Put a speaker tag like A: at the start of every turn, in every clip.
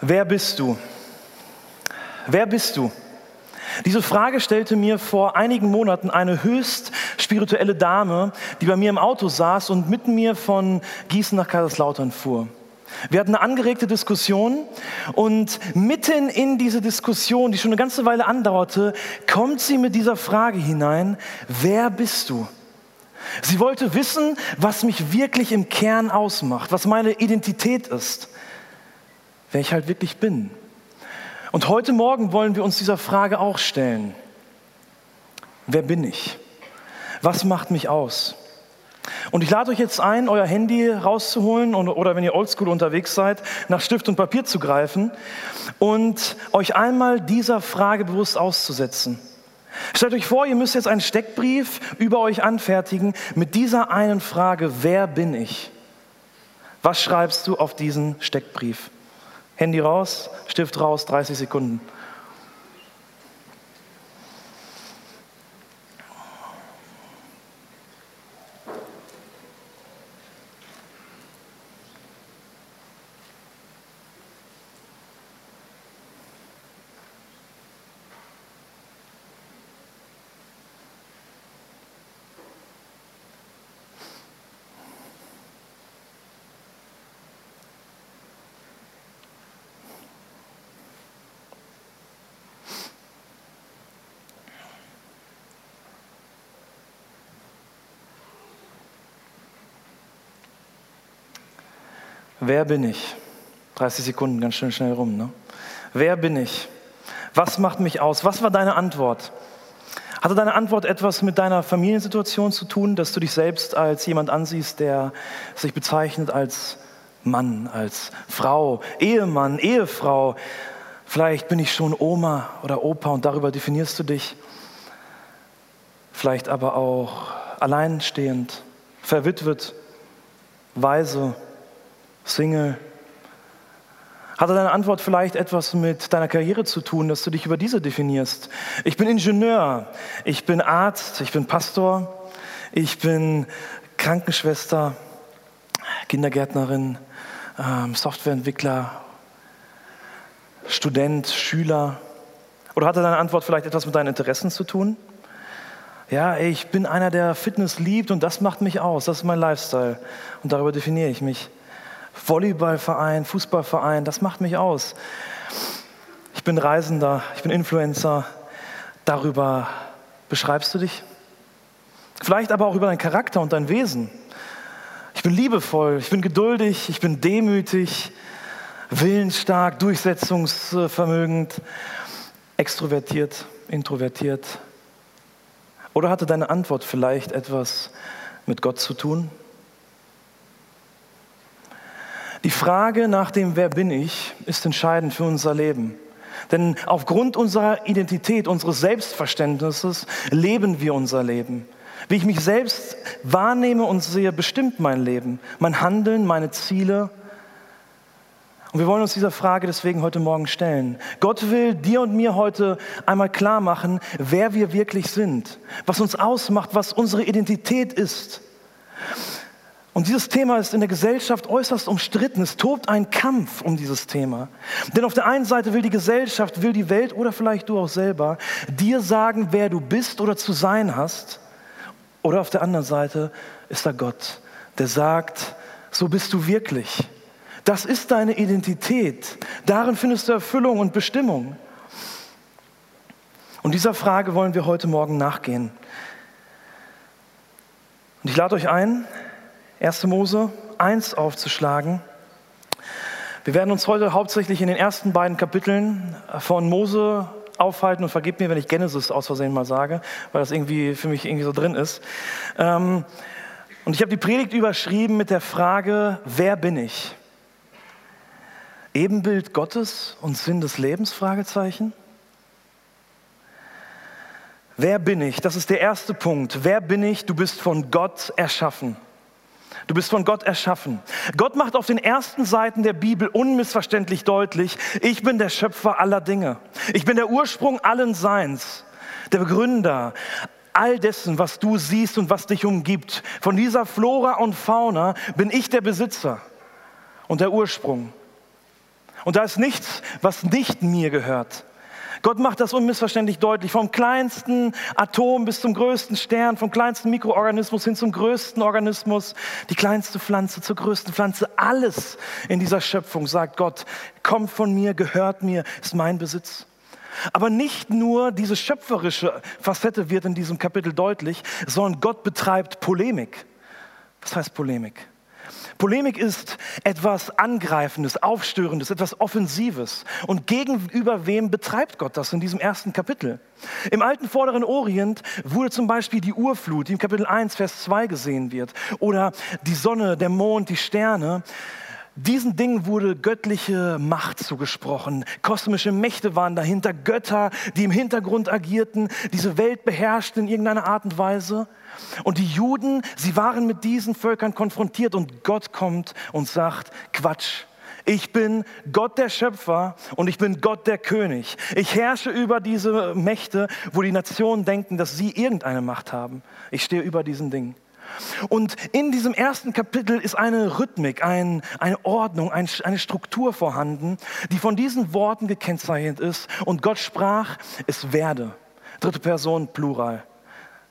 A: Wer bist du? Wer bist du? Diese Frage stellte mir vor einigen Monaten eine höchst spirituelle Dame, die bei mir im Auto saß und mit mir von Gießen nach Kaiserslautern fuhr. Wir hatten eine angeregte Diskussion und mitten in diese Diskussion, die schon eine ganze Weile andauerte, kommt sie mit dieser Frage hinein, wer bist du? Sie wollte wissen, was mich wirklich im Kern ausmacht, was meine Identität ist, wer ich halt wirklich bin. Und heute Morgen wollen wir uns dieser Frage auch stellen. Wer bin ich? Was macht mich aus? Und ich lade euch jetzt ein, euer Handy rauszuholen oder wenn ihr oldschool unterwegs seid, nach Stift und Papier zu greifen und euch einmal dieser Frage bewusst auszusetzen. Stellt euch vor, ihr müsst jetzt einen Steckbrief über euch anfertigen mit dieser einen Frage, wer bin ich? Was schreibst du auf diesen Steckbrief? Handy raus, Stift raus, 30 Sekunden. Wer bin ich? 30 Sekunden, ganz schön schnell rum. Ne? Wer bin ich? Was macht mich aus? Was war deine Antwort? Hatte deine Antwort etwas mit deiner Familiensituation zu tun, dass du dich selbst als jemand ansiehst, der sich bezeichnet als Mann, als Frau, Ehemann, Ehefrau? Vielleicht bin ich schon Oma oder Opa und darüber definierst du dich. Vielleicht aber auch alleinstehend, verwitwet, weise, Single? Hatte deine Antwort vielleicht etwas mit deiner Karriere zu tun, dass du dich über diese definierst? Ich bin Ingenieur, ich bin Arzt, ich bin Pastor, ich bin Krankenschwester, Kindergärtnerin, ähm, Softwareentwickler, Student, Schüler. Oder hatte deine Antwort vielleicht etwas mit deinen Interessen zu tun? Ja, ich bin einer, der Fitness liebt und das macht mich aus, das ist mein Lifestyle und darüber definiere ich mich. Volleyballverein, Fußballverein, das macht mich aus. Ich bin Reisender, ich bin Influencer. Darüber beschreibst du dich? Vielleicht aber auch über deinen Charakter und dein Wesen. Ich bin liebevoll, ich bin geduldig, ich bin demütig, willensstark, durchsetzungsvermögend, extrovertiert, introvertiert. Oder hatte deine Antwort vielleicht etwas mit Gott zu tun? Die Frage nach dem Wer bin ich ist entscheidend für unser Leben. Denn aufgrund unserer Identität, unseres Selbstverständnisses leben wir unser Leben. Wie ich mich selbst wahrnehme und sehe, bestimmt mein Leben, mein Handeln, meine Ziele. Und wir wollen uns dieser Frage deswegen heute Morgen stellen. Gott will dir und mir heute einmal klar machen, wer wir wirklich sind, was uns ausmacht, was unsere Identität ist. Und dieses Thema ist in der Gesellschaft äußerst umstritten. Es tobt ein Kampf um dieses Thema. Denn auf der einen Seite will die Gesellschaft, will die Welt oder vielleicht du auch selber dir sagen, wer du bist oder zu sein hast. Oder auf der anderen Seite ist da Gott, der sagt, so bist du wirklich. Das ist deine Identität. Darin findest du Erfüllung und Bestimmung. Und dieser Frage wollen wir heute Morgen nachgehen. Und ich lade euch ein, 1. Mose 1 aufzuschlagen. Wir werden uns heute hauptsächlich in den ersten beiden Kapiteln von Mose aufhalten und vergib mir, wenn ich Genesis aus Versehen mal sage, weil das irgendwie für mich irgendwie so drin ist. Ähm, und ich habe die Predigt überschrieben mit der Frage, wer bin ich? Ebenbild Gottes und Sinn des Lebens? Fragezeichen. Wer bin ich? Das ist der erste Punkt. Wer bin ich? Du bist von Gott erschaffen. Du bist von Gott erschaffen. Gott macht auf den ersten Seiten der Bibel unmissverständlich deutlich, ich bin der Schöpfer aller Dinge. Ich bin der Ursprung allen Seins, der Begründer all dessen, was du siehst und was dich umgibt. Von dieser Flora und Fauna bin ich der Besitzer und der Ursprung. Und da ist nichts, was nicht mir gehört. Gott macht das unmissverständlich deutlich. Vom kleinsten Atom bis zum größten Stern, vom kleinsten Mikroorganismus hin zum größten Organismus, die kleinste Pflanze zur größten Pflanze. Alles in dieser Schöpfung, sagt Gott, kommt von mir, gehört mir, ist mein Besitz. Aber nicht nur diese schöpferische Facette wird in diesem Kapitel deutlich, sondern Gott betreibt Polemik. Was heißt Polemik? Polemik ist etwas Angreifendes, Aufstörendes, etwas Offensives. Und gegenüber wem betreibt Gott das in diesem ersten Kapitel? Im alten Vorderen Orient wurde zum Beispiel die Urflut, die im Kapitel 1, Vers 2 gesehen wird, oder die Sonne, der Mond, die Sterne. Diesen Dingen wurde göttliche Macht zugesprochen. Kosmische Mächte waren dahinter, Götter, die im Hintergrund agierten, diese Welt beherrschten in irgendeiner Art und Weise. Und die Juden, sie waren mit diesen Völkern konfrontiert und Gott kommt und sagt, Quatsch. Ich bin Gott der Schöpfer und ich bin Gott der König. Ich herrsche über diese Mächte, wo die Nationen denken, dass sie irgendeine Macht haben. Ich stehe über diesen Dingen. Und in diesem ersten Kapitel ist eine Rhythmik, ein, eine Ordnung, ein, eine Struktur vorhanden, die von diesen Worten gekennzeichnet ist. Und Gott sprach, es werde. Dritte Person, Plural.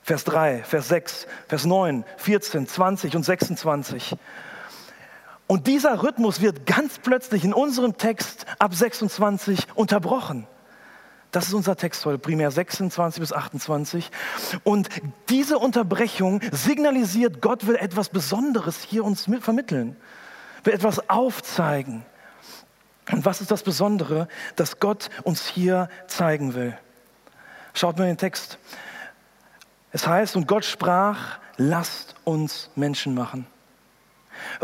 A: Vers 3, Vers 6, Vers 9, 14, 20 und 26. Und dieser Rhythmus wird ganz plötzlich in unserem Text ab 26 unterbrochen. Das ist unser Text heute, primär 26 bis 28. Und diese Unterbrechung signalisiert, Gott will etwas Besonderes hier uns vermitteln, will etwas aufzeigen. Und was ist das Besondere, das Gott uns hier zeigen will? Schaut mal in den Text. Es heißt, und Gott sprach, lasst uns Menschen machen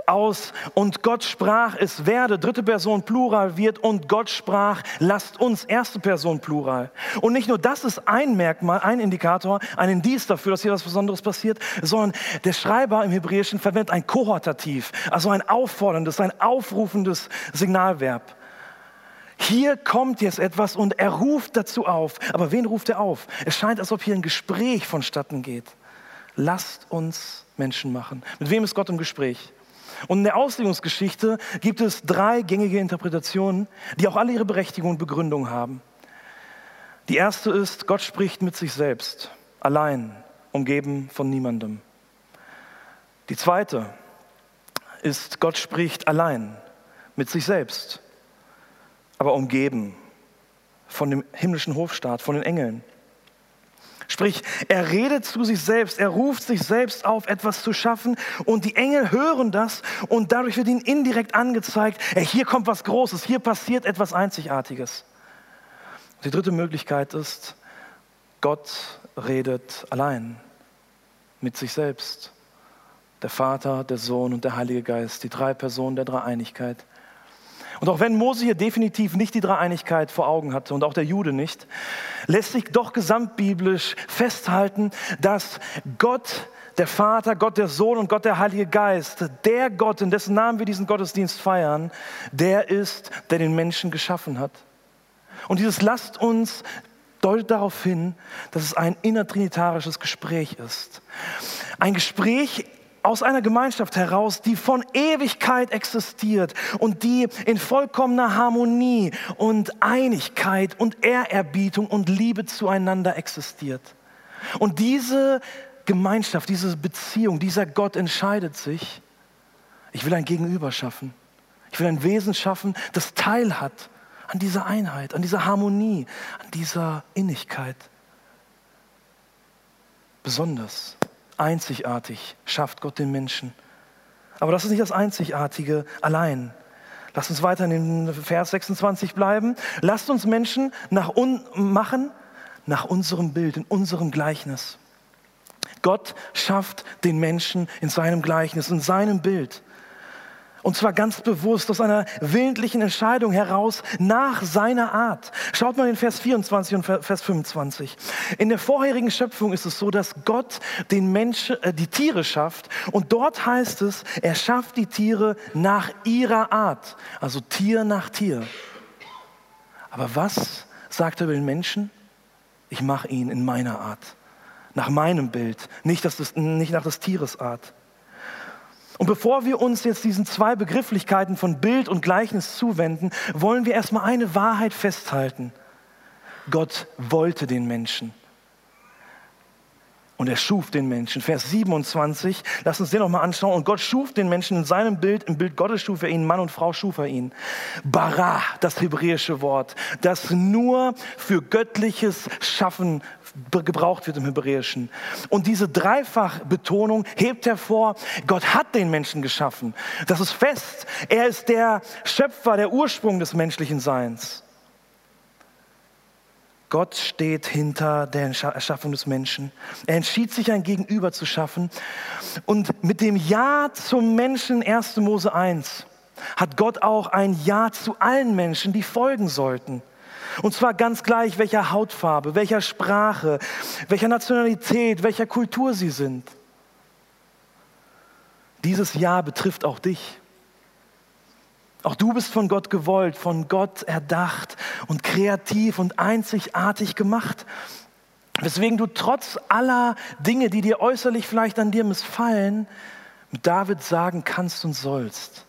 A: aus und Gott sprach, es werde, dritte Person Plural wird und Gott sprach, lasst uns, erste Person Plural. Und nicht nur das ist ein Merkmal, ein Indikator, ein Indiz dafür, dass hier was Besonderes passiert, sondern der Schreiber im Hebräischen verwendet ein Kohortativ, also ein aufforderndes, ein aufrufendes Signalverb. Hier kommt jetzt etwas und er ruft dazu auf. Aber wen ruft er auf? Es scheint, als ob hier ein Gespräch vonstatten geht. Lasst uns Menschen machen. Mit wem ist Gott im Gespräch? Und in der Auslegungsgeschichte gibt es drei gängige Interpretationen, die auch alle ihre Berechtigung und Begründung haben. Die erste ist, Gott spricht mit sich selbst, allein, umgeben von niemandem. Die zweite ist, Gott spricht allein, mit sich selbst, aber umgeben von dem himmlischen Hofstaat, von den Engeln. Sprich, er redet zu sich selbst, er ruft sich selbst auf, etwas zu schaffen und die Engel hören das und dadurch wird ihnen indirekt angezeigt, ey, hier kommt was Großes, hier passiert etwas Einzigartiges. Die dritte Möglichkeit ist, Gott redet allein mit sich selbst. Der Vater, der Sohn und der Heilige Geist, die drei Personen der Dreieinigkeit. Und auch wenn Mose hier definitiv nicht die Dreieinigkeit vor Augen hatte und auch der Jude nicht, lässt sich doch gesamtbiblisch festhalten, dass Gott, der Vater, Gott der Sohn und Gott der Heilige Geist, der Gott, in dessen Namen wir diesen Gottesdienst feiern, der ist, der den Menschen geschaffen hat. Und dieses lasst uns deutet darauf hin, dass es ein innertrinitarisches Gespräch ist. Ein Gespräch aus einer Gemeinschaft heraus, die von Ewigkeit existiert und die in vollkommener Harmonie und Einigkeit und Ehrerbietung und Liebe zueinander existiert. Und diese Gemeinschaft, diese Beziehung, dieser Gott entscheidet sich, ich will ein Gegenüber schaffen. Ich will ein Wesen schaffen, das teilhat an dieser Einheit, an dieser Harmonie, an dieser Innigkeit. Besonders einzigartig schafft Gott den Menschen. Aber das ist nicht das Einzigartige allein. Lasst uns weiter in den Vers 26 bleiben. Lasst uns Menschen nach un machen nach unserem Bild, in unserem Gleichnis. Gott schafft den Menschen in seinem Gleichnis, in seinem Bild. Und zwar ganz bewusst aus einer willentlichen Entscheidung heraus nach seiner Art. Schaut mal in Vers 24 und Vers 25. In der vorherigen Schöpfung ist es so, dass Gott den Menschen, äh, die Tiere schafft. Und dort heißt es, er schafft die Tiere nach ihrer Art. Also Tier nach Tier. Aber was sagt er über den Menschen? Ich mache ihn in meiner Art. Nach meinem Bild. Nicht, das, nicht nach des Tieres Art. Und bevor wir uns jetzt diesen zwei Begrifflichkeiten von Bild und Gleichnis zuwenden, wollen wir erstmal eine Wahrheit festhalten. Gott wollte den Menschen. Und er schuf den Menschen. Vers 27, lass uns den nochmal anschauen. Und Gott schuf den Menschen in seinem Bild, im Bild Gottes schuf er ihn, Mann und Frau schuf er ihn. Bara, das hebräische Wort, das nur für göttliches Schaffen gebraucht wird im Hebräischen. Und diese Dreifachbetonung hebt hervor, Gott hat den Menschen geschaffen. Das ist fest. Er ist der Schöpfer, der Ursprung des menschlichen Seins. Gott steht hinter der Erschaffung des Menschen. Er entschied sich ein Gegenüber zu schaffen. Und mit dem Ja zum Menschen 1. Mose 1 hat Gott auch ein Ja zu allen Menschen, die folgen sollten. Und zwar ganz gleich, welcher Hautfarbe, welcher Sprache, welcher Nationalität, welcher Kultur sie sind. Dieses Ja betrifft auch dich. Auch du bist von Gott gewollt, von Gott erdacht und kreativ und einzigartig gemacht. Weswegen du trotz aller Dinge, die dir äußerlich vielleicht an dir missfallen, mit David sagen kannst und sollst.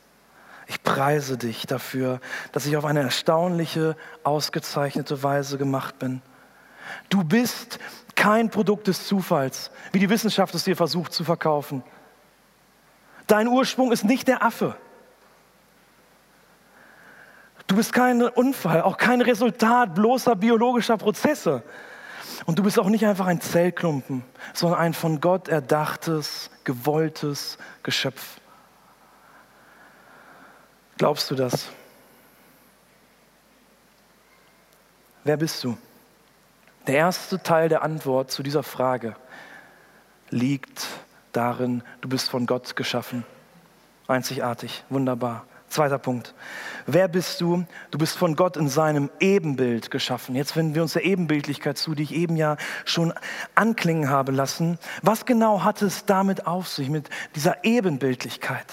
A: Ich preise dich dafür, dass ich auf eine erstaunliche, ausgezeichnete Weise gemacht bin. Du bist kein Produkt des Zufalls, wie die Wissenschaft es dir versucht zu verkaufen. Dein Ursprung ist nicht der Affe. Du bist kein Unfall, auch kein Resultat bloßer biologischer Prozesse. Und du bist auch nicht einfach ein Zellklumpen, sondern ein von Gott erdachtes, gewolltes Geschöpf. Glaubst du das? Wer bist du? Der erste Teil der Antwort zu dieser Frage liegt darin, du bist von Gott geschaffen. Einzigartig, wunderbar. Zweiter Punkt. Wer bist du? Du bist von Gott in seinem Ebenbild geschaffen. Jetzt wenden wir uns der Ebenbildlichkeit zu, die ich eben ja schon anklingen habe lassen. Was genau hat es damit auf sich, mit dieser Ebenbildlichkeit?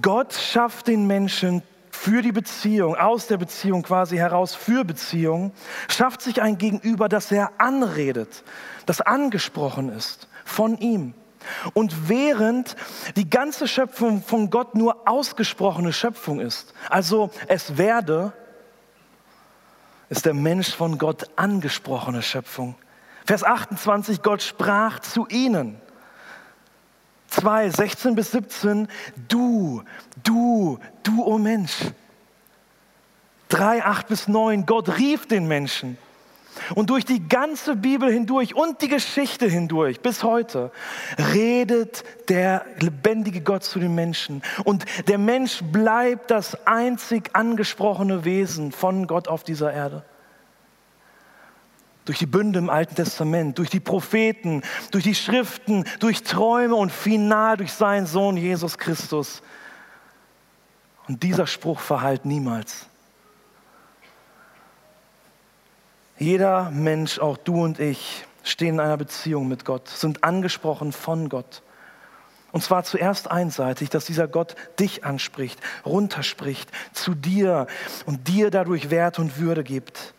A: Gott schafft den Menschen für die Beziehung, aus der Beziehung quasi heraus für Beziehung, schafft sich ein Gegenüber, das er anredet, das angesprochen ist von ihm. Und während die ganze Schöpfung von Gott nur ausgesprochene Schöpfung ist, also es werde, ist der Mensch von Gott angesprochene Schöpfung. Vers 28, Gott sprach zu ihnen. 2, 16 bis 17, du, du, du, o oh Mensch. 3, 8 bis 9, Gott rief den Menschen. Und durch die ganze Bibel hindurch und die Geschichte hindurch bis heute redet der lebendige Gott zu den Menschen. Und der Mensch bleibt das einzig angesprochene Wesen von Gott auf dieser Erde. Durch die Bünde im Alten Testament, durch die Propheten, durch die Schriften, durch Träume und final durch seinen Sohn Jesus Christus. Und dieser Spruch verhallt niemals. Jeder Mensch, auch du und ich, stehen in einer Beziehung mit Gott, sind angesprochen von Gott. Und zwar zuerst einseitig, dass dieser Gott dich anspricht, runterspricht zu dir und dir dadurch Wert und Würde gibt.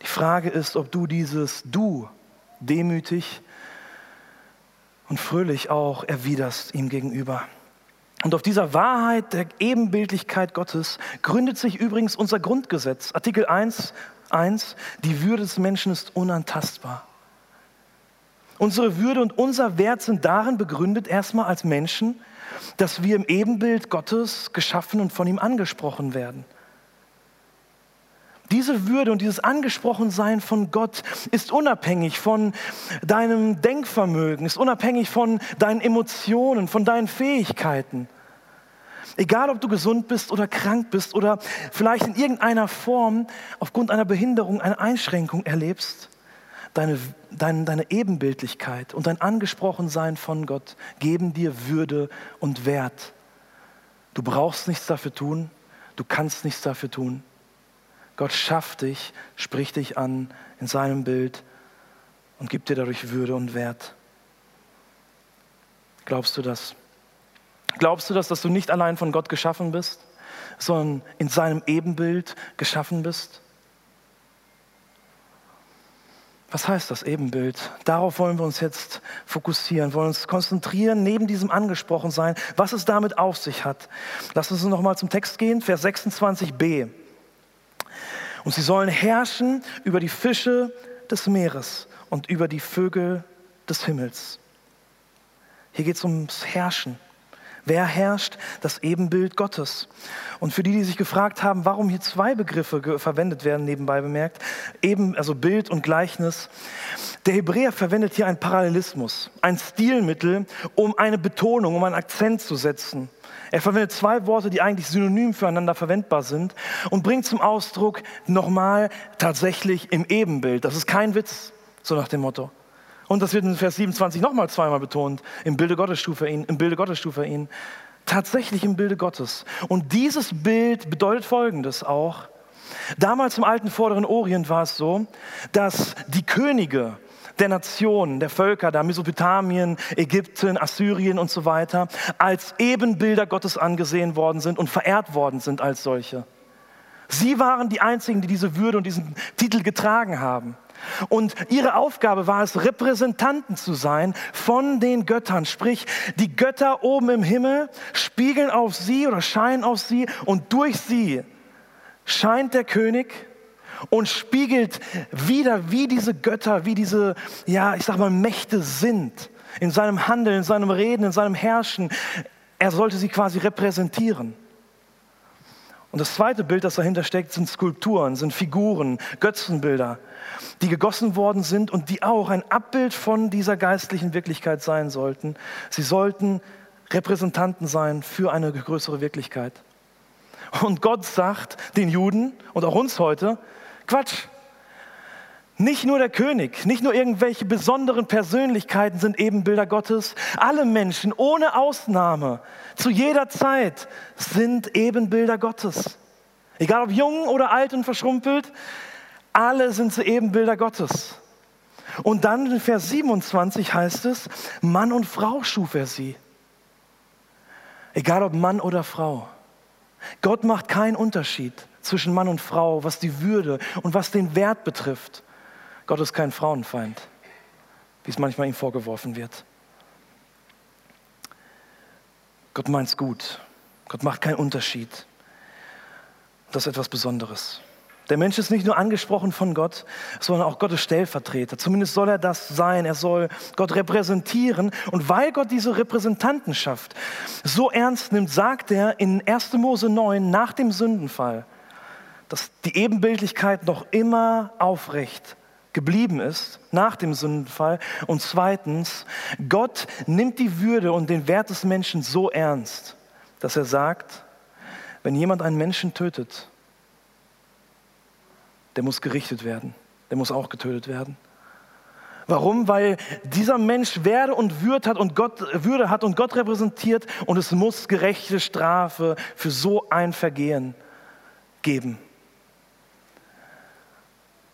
A: Die Frage ist, ob du dieses Du demütig und fröhlich auch erwiderst ihm gegenüber. Und auf dieser Wahrheit der Ebenbildlichkeit Gottes gründet sich übrigens unser Grundgesetz. Artikel 1 Eins, die Würde des Menschen ist unantastbar. Unsere Würde und unser Wert sind darin begründet, erstmal als Menschen, dass wir im Ebenbild Gottes geschaffen und von ihm angesprochen werden. Diese Würde und dieses Angesprochensein von Gott ist unabhängig von deinem Denkvermögen, ist unabhängig von deinen Emotionen, von deinen Fähigkeiten. Egal, ob du gesund bist oder krank bist oder vielleicht in irgendeiner Form aufgrund einer Behinderung eine Einschränkung erlebst, deine, deine, deine Ebenbildlichkeit und dein Angesprochensein von Gott geben dir Würde und Wert. Du brauchst nichts dafür tun, du kannst nichts dafür tun. Gott schafft dich, spricht dich an in seinem Bild und gibt dir dadurch Würde und Wert. Glaubst du das? Glaubst du das, dass du nicht allein von Gott geschaffen bist, sondern in seinem Ebenbild geschaffen bist? Was heißt das Ebenbild? Darauf wollen wir uns jetzt fokussieren, wollen uns konzentrieren, neben diesem angesprochen sein, was es damit auf sich hat. Lass uns noch mal zum Text gehen, Vers 26b. Und sie sollen herrschen über die Fische des Meeres und über die Vögel des Himmels. Hier geht es ums Herrschen. Wer herrscht? Das Ebenbild Gottes. Und für die, die sich gefragt haben, warum hier zwei Begriffe verwendet werden, nebenbei bemerkt, eben, also Bild und Gleichnis. Der Hebräer verwendet hier einen Parallelismus, ein Stilmittel, um eine Betonung, um einen Akzent zu setzen. Er verwendet zwei Worte, die eigentlich synonym füreinander verwendbar sind und bringt zum Ausdruck nochmal tatsächlich im Ebenbild. Das ist kein Witz, so nach dem Motto. Und das wird in Vers 27 nochmal zweimal betont. Im Bilde Gottes schuf er ihn, im Bilde Gottes schuf er ihn. Tatsächlich im Bilde Gottes. Und dieses Bild bedeutet Folgendes auch. Damals im alten Vorderen Orient war es so, dass die Könige der Nationen, der Völker, da Mesopotamien, Ägypten, Assyrien und so weiter, als Ebenbilder Gottes angesehen worden sind und verehrt worden sind als solche. Sie waren die Einzigen, die diese Würde und diesen Titel getragen haben. Und ihre Aufgabe war es, Repräsentanten zu sein von den Göttern. Sprich, die Götter oben im Himmel spiegeln auf sie oder scheinen auf sie und durch sie scheint der König und spiegelt wieder, wie diese Götter, wie diese, ja, ich sag mal, Mächte sind. In seinem Handeln, in seinem Reden, in seinem Herrschen. Er sollte sie quasi repräsentieren. Und das zweite Bild, das dahinter steckt, sind Skulpturen, sind Figuren, Götzenbilder, die gegossen worden sind und die auch ein Abbild von dieser geistlichen Wirklichkeit sein sollten. Sie sollten Repräsentanten sein für eine größere Wirklichkeit. Und Gott sagt den Juden und auch uns heute, Quatsch, nicht nur der König, nicht nur irgendwelche besonderen Persönlichkeiten sind Ebenbilder Gottes. Alle Menschen ohne Ausnahme zu jeder Zeit sind Ebenbilder Gottes. Egal ob jung oder alt und verschrumpelt, alle sind sie Ebenbilder Gottes. Und dann in Vers 27 heißt es, Mann und Frau schuf er sie. Egal ob Mann oder Frau. Gott macht keinen Unterschied zwischen Mann und Frau, was die Würde und was den Wert betrifft. Gott ist kein Frauenfeind, wie es manchmal ihm vorgeworfen wird. Gott meint es gut. Gott macht keinen Unterschied. Das ist etwas Besonderes. Der Mensch ist nicht nur angesprochen von Gott, sondern auch Gottes Stellvertreter. Zumindest soll er das sein. Er soll Gott repräsentieren. Und weil Gott diese Repräsentantenschaft so ernst nimmt, sagt er in 1. Mose 9 nach dem Sündenfall, dass die Ebenbildlichkeit noch immer aufrecht geblieben ist nach dem Sündenfall. Und zweitens, Gott nimmt die Würde und den Wert des Menschen so ernst, dass er sagt, wenn jemand einen Menschen tötet, der muss gerichtet werden, der muss auch getötet werden. Warum? Weil dieser Mensch Werde und Würde hat und Gott, Würde hat und Gott repräsentiert und es muss gerechte Strafe für so ein Vergehen geben.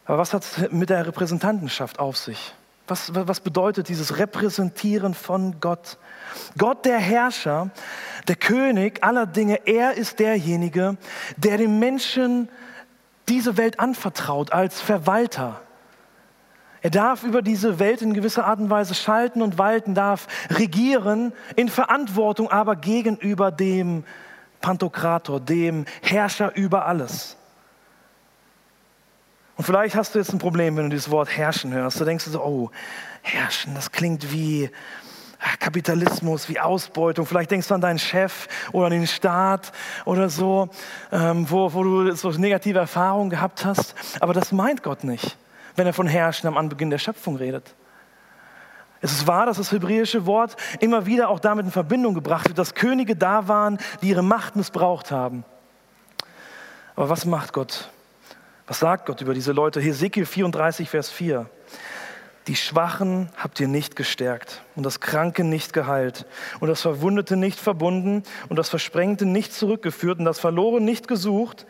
A: Aber was hat es mit der Repräsentantenschaft auf sich? Was, was bedeutet dieses Repräsentieren von Gott? Gott, der Herrscher, der König aller Dinge, er ist derjenige, der den Menschen diese Welt anvertraut als Verwalter. Er darf über diese Welt in gewisser Art und Weise schalten und walten, darf regieren in Verantwortung, aber gegenüber dem Pantokrator, dem Herrscher über alles. Und vielleicht hast du jetzt ein Problem, wenn du dieses Wort herrschen hörst. Du denkst so, oh, herrschen, das klingt wie ah, Kapitalismus, wie Ausbeutung. Vielleicht denkst du an deinen Chef oder an den Staat oder so, ähm, wo, wo du so negative Erfahrungen gehabt hast. Aber das meint Gott nicht, wenn er von Herrschen am Anbeginn der Schöpfung redet. Es ist wahr, dass das hebräische Wort immer wieder auch damit in Verbindung gebracht wird, dass Könige da waren, die ihre Macht missbraucht haben. Aber was macht Gott? Was sagt Gott über diese Leute? Hesekiel 34, Vers 4. Die Schwachen habt ihr nicht gestärkt und das Kranke nicht geheilt und das Verwundete nicht verbunden und das Versprengte nicht zurückgeführt und das Verloren nicht gesucht.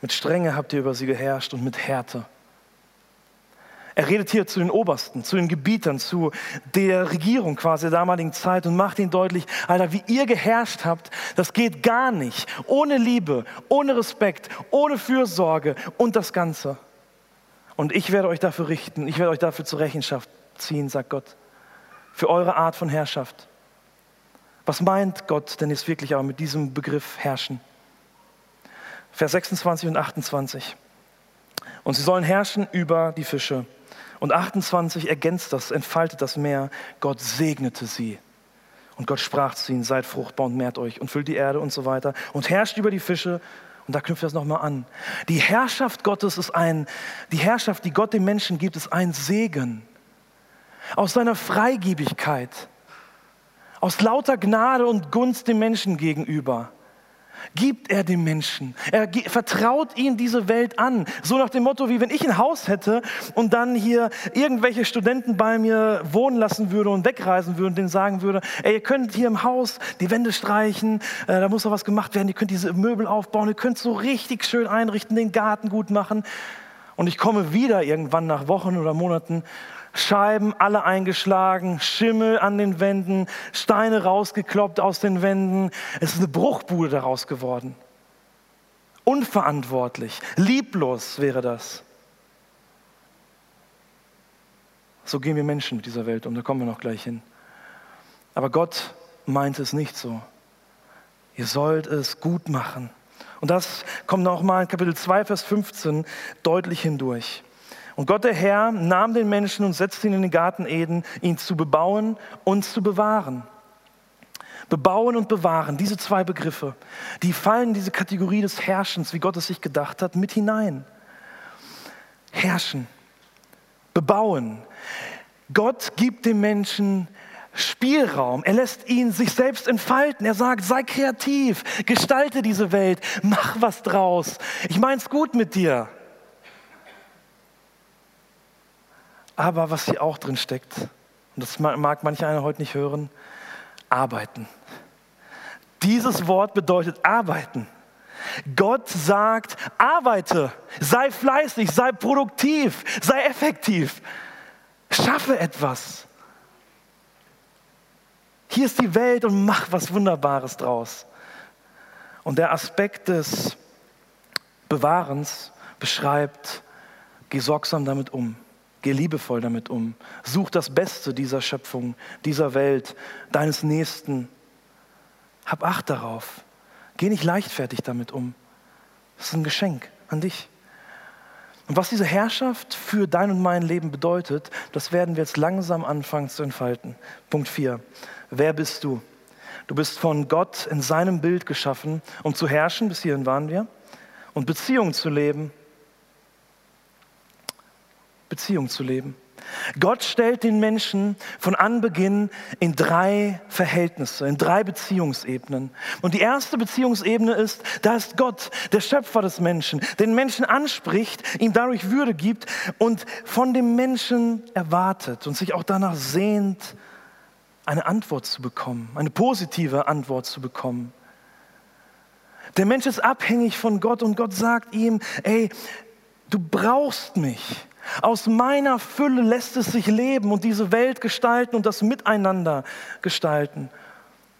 A: Mit Strenge habt ihr über sie geherrscht und mit Härte. Er redet hier zu den Obersten, zu den Gebietern, zu der Regierung quasi der damaligen Zeit und macht ihnen deutlich, Alter, wie ihr geherrscht habt, das geht gar nicht. Ohne Liebe, ohne Respekt, ohne Fürsorge und das Ganze. Und ich werde euch dafür richten, ich werde euch dafür zur Rechenschaft ziehen, sagt Gott, für eure Art von Herrschaft. Was meint Gott denn jetzt wirklich aber mit diesem Begriff herrschen? Vers 26 und 28. Und sie sollen herrschen über die Fische. Und 28 ergänzt das, entfaltet das Meer. Gott segnete sie. Und Gott sprach zu ihnen, seid fruchtbar und mehrt euch und füllt die Erde und so weiter. Und herrscht über die Fische. Und da knüpft das nochmal an. Die Herrschaft Gottes ist ein, die Herrschaft, die Gott den Menschen gibt, ist ein Segen. Aus seiner Freigebigkeit aus lauter Gnade und Gunst dem Menschen gegenüber gibt er dem Menschen. Er vertraut ihn diese Welt an. So nach dem Motto, wie wenn ich ein Haus hätte und dann hier irgendwelche Studenten bei mir wohnen lassen würde und wegreisen würde und denen sagen würde, ey, ihr könnt hier im Haus die Wände streichen, äh, da muss noch was gemacht werden, ihr könnt diese Möbel aufbauen, ihr könnt so richtig schön einrichten, den Garten gut machen. Und ich komme wieder irgendwann nach Wochen oder Monaten Scheiben alle eingeschlagen, Schimmel an den Wänden, Steine rausgekloppt aus den Wänden. Es ist eine Bruchbude daraus geworden. Unverantwortlich, lieblos wäre das. So gehen wir Menschen mit dieser Welt um, da kommen wir noch gleich hin. Aber Gott meint es nicht so. Ihr sollt es gut machen. Und das kommt noch mal in Kapitel 2, Vers 15 deutlich hindurch. Und Gott der Herr nahm den Menschen und setzte ihn in den Garten Eden, ihn zu bebauen und zu bewahren. Bebauen und bewahren, diese zwei Begriffe, die fallen in diese Kategorie des Herrschens, wie Gott es sich gedacht hat, mit hinein. Herrschen, bebauen. Gott gibt dem Menschen Spielraum. Er lässt ihn sich selbst entfalten. Er sagt, sei kreativ, gestalte diese Welt, mach was draus. Ich mein's gut mit dir. Aber was hier auch drin steckt, und das mag manche einer heute nicht hören, arbeiten. Dieses Wort bedeutet arbeiten. Gott sagt, arbeite, sei fleißig, sei produktiv, sei effektiv, schaffe etwas. Hier ist die Welt und mach was Wunderbares draus. Und der Aspekt des Bewahrens beschreibt, geh sorgsam damit um. Geh liebevoll damit um. Such das Beste dieser Schöpfung, dieser Welt, deines Nächsten. Hab Acht darauf. Geh nicht leichtfertig damit um. Das ist ein Geschenk an dich. Und was diese Herrschaft für dein und mein Leben bedeutet, das werden wir jetzt langsam anfangen zu entfalten. Punkt 4. Wer bist du? Du bist von Gott in seinem Bild geschaffen, um zu herrschen, bis hierhin waren wir, und Beziehungen zu leben Beziehung zu leben. Gott stellt den Menschen von Anbeginn in drei Verhältnisse, in drei Beziehungsebenen. Und die erste Beziehungsebene ist, da ist Gott, der Schöpfer des Menschen, den Menschen anspricht, ihm dadurch Würde gibt und von dem Menschen erwartet und sich auch danach sehnt, eine Antwort zu bekommen, eine positive Antwort zu bekommen. Der Mensch ist abhängig von Gott und Gott sagt ihm, ey, du brauchst mich. Aus meiner Fülle lässt es sich leben und diese Welt gestalten und das Miteinander gestalten.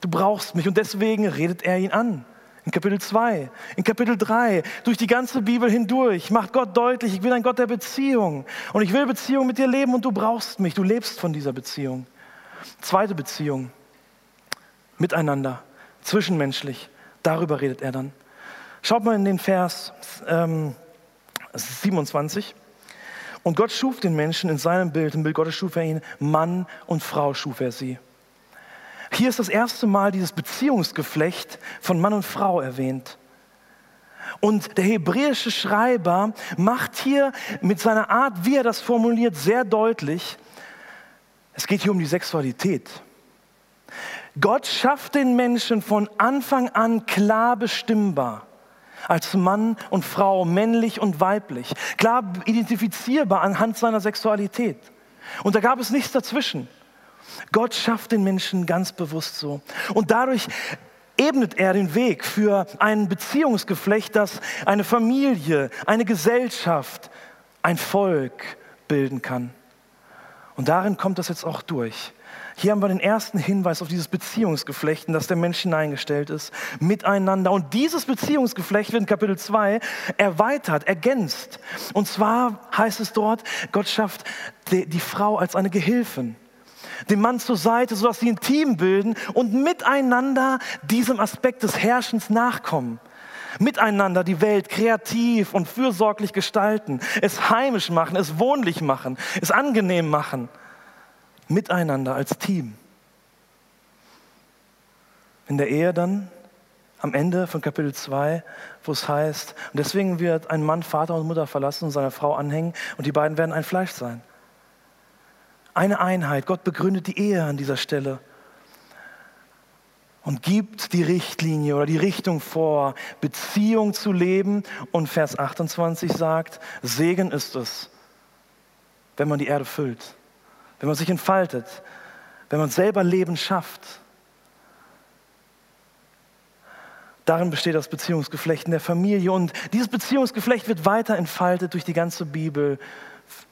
A: Du brauchst mich und deswegen redet er ihn an. In Kapitel 2, in Kapitel 3, durch die ganze Bibel hindurch macht Gott deutlich, ich bin ein Gott der Beziehung und ich will Beziehung mit dir leben und du brauchst mich, du lebst von dieser Beziehung. Zweite Beziehung, miteinander, zwischenmenschlich, darüber redet er dann. Schaut mal in den Vers ähm, 27. Und Gott schuf den Menschen in seinem Bild, im Bild Gottes schuf er ihn, Mann und Frau schuf er sie. Hier ist das erste Mal dieses Beziehungsgeflecht von Mann und Frau erwähnt. Und der hebräische Schreiber macht hier mit seiner Art, wie er das formuliert, sehr deutlich, es geht hier um die Sexualität. Gott schafft den Menschen von Anfang an klar bestimmbar als Mann und Frau, männlich und weiblich, klar identifizierbar anhand seiner Sexualität. Und da gab es nichts dazwischen. Gott schafft den Menschen ganz bewusst so. Und dadurch ebnet er den Weg für ein Beziehungsgeflecht, das eine Familie, eine Gesellschaft, ein Volk bilden kann. Und darin kommt das jetzt auch durch. Hier haben wir den ersten Hinweis auf dieses Beziehungsgeflecht, in das der Mensch hineingestellt ist, miteinander. Und dieses Beziehungsgeflecht wird in Kapitel 2 erweitert, ergänzt. Und zwar heißt es dort, Gott schafft die, die Frau als eine Gehilfin dem Mann zur Seite, sodass sie ein Team bilden und miteinander diesem Aspekt des Herrschens nachkommen. Miteinander die Welt kreativ und fürsorglich gestalten, es heimisch machen, es wohnlich machen, es angenehm machen. Miteinander als Team. In der Ehe dann, am Ende von Kapitel 2, wo es heißt, und deswegen wird ein Mann Vater und Mutter verlassen und seiner Frau anhängen und die beiden werden ein Fleisch sein. Eine Einheit. Gott begründet die Ehe an dieser Stelle und gibt die Richtlinie oder die Richtung vor, Beziehung zu leben. Und Vers 28 sagt, Segen ist es, wenn man die Erde füllt, wenn man sich entfaltet, wenn man selber Leben schafft. Darin besteht das Beziehungsgeflecht in der Familie. Und dieses Beziehungsgeflecht wird weiter entfaltet durch die ganze Bibel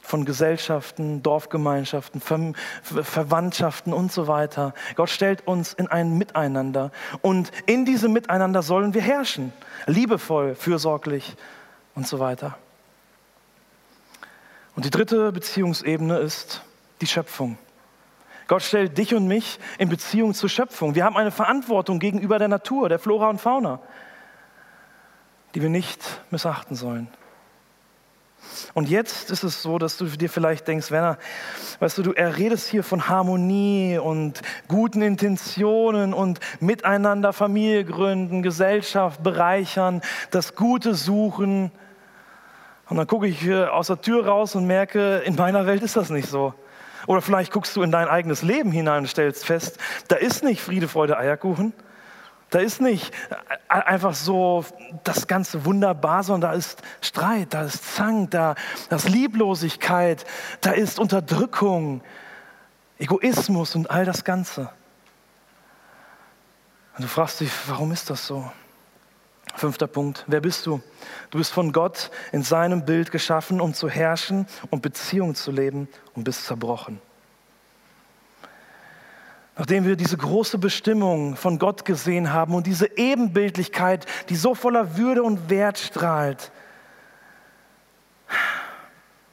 A: von Gesellschaften, Dorfgemeinschaften, Ver Verwandtschaften und so weiter. Gott stellt uns in ein Miteinander und in diesem Miteinander sollen wir herrschen, liebevoll, fürsorglich und so weiter. Und die dritte Beziehungsebene ist die Schöpfung. Gott stellt dich und mich in Beziehung zur Schöpfung. Wir haben eine Verantwortung gegenüber der Natur, der Flora und Fauna, die wir nicht missachten sollen. Und jetzt ist es so, dass du dir vielleicht denkst, Werner, weißt du, du redest hier von Harmonie und guten Intentionen und miteinander Familie gründen, Gesellschaft bereichern, das Gute suchen. Und dann gucke ich hier aus der Tür raus und merke, in meiner Welt ist das nicht so. Oder vielleicht guckst du in dein eigenes Leben hinein und stellst fest, da ist nicht Friede, Freude, Eierkuchen. Da ist nicht einfach so das Ganze wunderbar, sondern da ist Streit, da ist Zank, da, da ist Lieblosigkeit, da ist Unterdrückung, Egoismus und all das Ganze. Und du fragst dich, warum ist das so? Fünfter Punkt, wer bist du? Du bist von Gott in seinem Bild geschaffen, um zu herrschen und Beziehungen zu leben und bist zerbrochen. Nachdem wir diese große Bestimmung von Gott gesehen haben und diese Ebenbildlichkeit, die so voller Würde und Wert strahlt,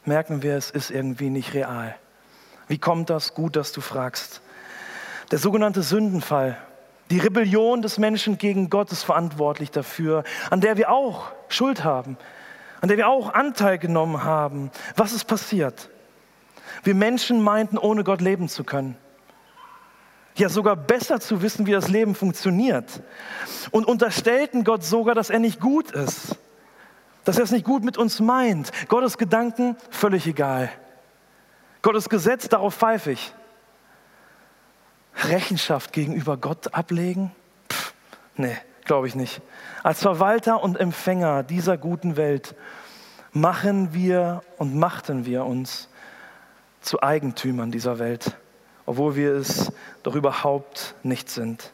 A: merken wir, es ist irgendwie nicht real. Wie kommt das? Gut, dass du fragst. Der sogenannte Sündenfall, die Rebellion des Menschen gegen Gott ist verantwortlich dafür, an der wir auch Schuld haben, an der wir auch Anteil genommen haben. Was ist passiert? Wir Menschen meinten, ohne Gott leben zu können ja sogar besser zu wissen, wie das Leben funktioniert. Und unterstellten Gott sogar, dass er nicht gut ist, dass er es nicht gut mit uns meint. Gottes Gedanken, völlig egal. Gottes Gesetz, darauf pfeife ich. Rechenschaft gegenüber Gott ablegen? Pff, nee, glaube ich nicht. Als Verwalter und Empfänger dieser guten Welt machen wir und machten wir uns zu Eigentümern dieser Welt obwohl wir es doch überhaupt nicht sind.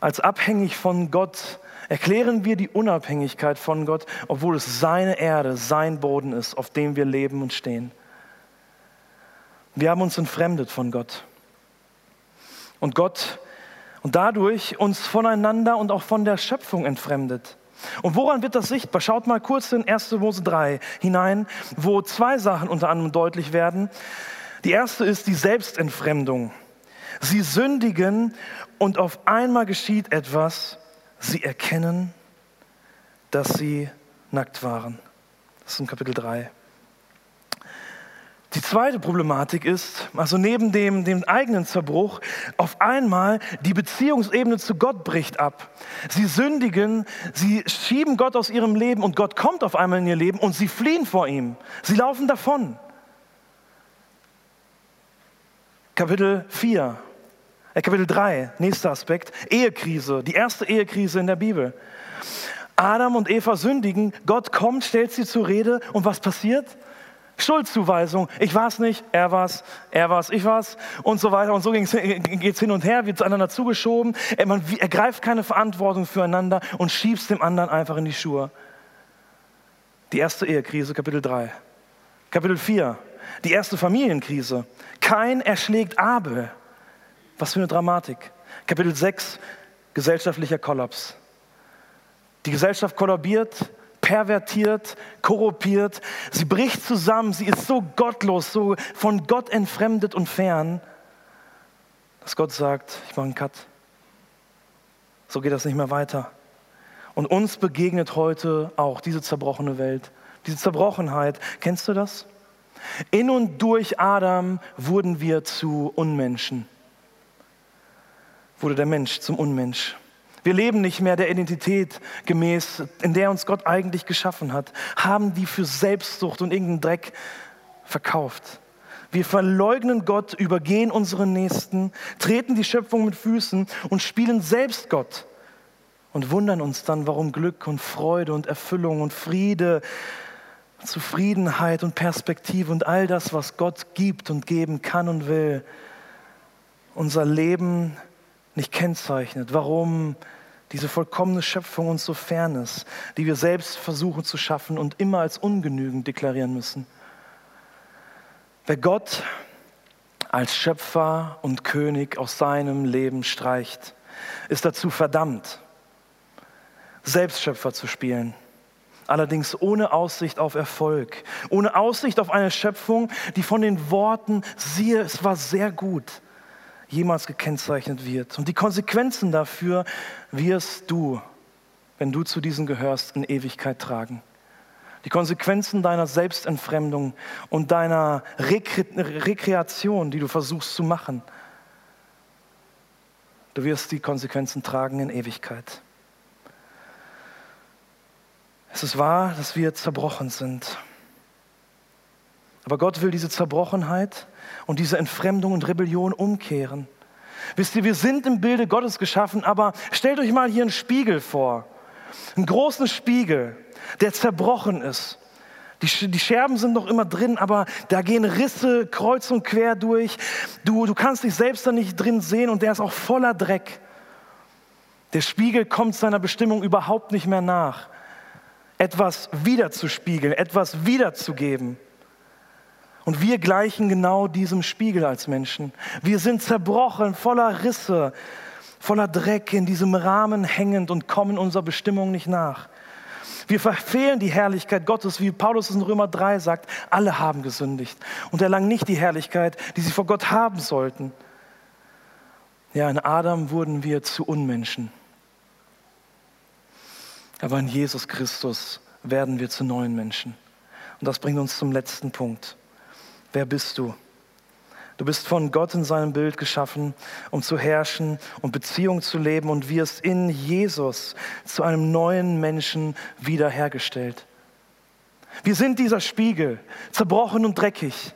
A: Als abhängig von Gott erklären wir die Unabhängigkeit von Gott, obwohl es seine Erde, sein Boden ist, auf dem wir leben und stehen. Wir haben uns entfremdet von Gott. Und Gott und dadurch uns voneinander und auch von der Schöpfung entfremdet. Und woran wird das sichtbar? Schaut mal kurz in 1. Mose 3 hinein, wo zwei Sachen unter anderem deutlich werden. Die erste ist die Selbstentfremdung. Sie sündigen und auf einmal geschieht etwas. Sie erkennen, dass sie nackt waren. Das ist in Kapitel 3. Die zweite Problematik ist, also neben dem, dem eigenen Zerbruch, auf einmal die Beziehungsebene zu Gott bricht ab. Sie sündigen, sie schieben Gott aus ihrem Leben und Gott kommt auf einmal in ihr Leben und sie fliehen vor ihm. Sie laufen davon. Kapitel 4, äh, Kapitel 3, nächster Aspekt, Ehekrise, die erste Ehekrise in der Bibel. Adam und Eva sündigen, Gott kommt, stellt sie zur Rede und was passiert? Schuldzuweisung. Ich war es nicht, er war es, er war es, ich war es und so weiter. Und so geht es hin und her, wird zueinander zugeschoben. Man ergreift keine Verantwortung füreinander und schiebt dem anderen einfach in die Schuhe. Die erste Ehekrise, Kapitel 3. Kapitel 4, die erste Familienkrise. Kein erschlägt Abel. Was für eine Dramatik. Kapitel 6, gesellschaftlicher Kollaps. Die Gesellschaft kollabiert, pervertiert, korruptiert. Sie bricht zusammen. Sie ist so gottlos, so von Gott entfremdet und fern, dass Gott sagt, ich mache einen Cut. So geht das nicht mehr weiter. Und uns begegnet heute auch diese zerbrochene Welt, diese Zerbrochenheit. Kennst du das? In und durch Adam wurden wir zu Unmenschen. Wurde der Mensch zum Unmensch. Wir leben nicht mehr der Identität gemäß, in der uns Gott eigentlich geschaffen hat, haben die für Selbstsucht und irgendeinen Dreck verkauft. Wir verleugnen Gott, übergehen unseren Nächsten, treten die Schöpfung mit Füßen und spielen selbst Gott und wundern uns dann, warum Glück und Freude und Erfüllung und Friede, Zufriedenheit und Perspektive und all das, was Gott gibt und geben kann und will, unser Leben nicht kennzeichnet. Warum diese vollkommene Schöpfung uns so fern ist, die wir selbst versuchen zu schaffen und immer als ungenügend deklarieren müssen. Wer Gott als Schöpfer und König aus seinem Leben streicht, ist dazu verdammt, Selbstschöpfer zu spielen. Allerdings ohne Aussicht auf Erfolg, ohne Aussicht auf eine Schöpfung, die von den Worten, siehe, es war sehr gut, jemals gekennzeichnet wird. Und die Konsequenzen dafür wirst du, wenn du zu diesen gehörst, in Ewigkeit tragen. Die Konsequenzen deiner Selbstentfremdung und deiner Rekre Rekreation, die du versuchst zu machen. Du wirst die Konsequenzen tragen in Ewigkeit. Es ist wahr, dass wir zerbrochen sind. Aber Gott will diese Zerbrochenheit und diese Entfremdung und Rebellion umkehren. Wisst ihr, wir sind im Bilde Gottes geschaffen, aber stellt euch mal hier einen Spiegel vor. Einen großen Spiegel, der zerbrochen ist. Die, die Scherben sind noch immer drin, aber da gehen Risse kreuz und quer durch. Du, du kannst dich selbst da nicht drin sehen und der ist auch voller Dreck. Der Spiegel kommt seiner Bestimmung überhaupt nicht mehr nach. Etwas wiederzuspiegeln, etwas wiederzugeben. Und wir gleichen genau diesem Spiegel als Menschen. Wir sind zerbrochen, voller Risse, voller Dreck, in diesem Rahmen hängend und kommen unserer Bestimmung nicht nach. Wir verfehlen die Herrlichkeit Gottes, wie Paulus in Römer 3 sagt, alle haben gesündigt und erlangen nicht die Herrlichkeit, die sie vor Gott haben sollten. Ja, in Adam wurden wir zu Unmenschen. Aber in Jesus Christus werden wir zu neuen Menschen. Und das bringt uns zum letzten Punkt. Wer bist du? Du bist von Gott in seinem Bild geschaffen, um zu herrschen und Beziehung zu leben und wirst in Jesus zu einem neuen Menschen wiederhergestellt. Wir sind dieser Spiegel, zerbrochen und dreckig.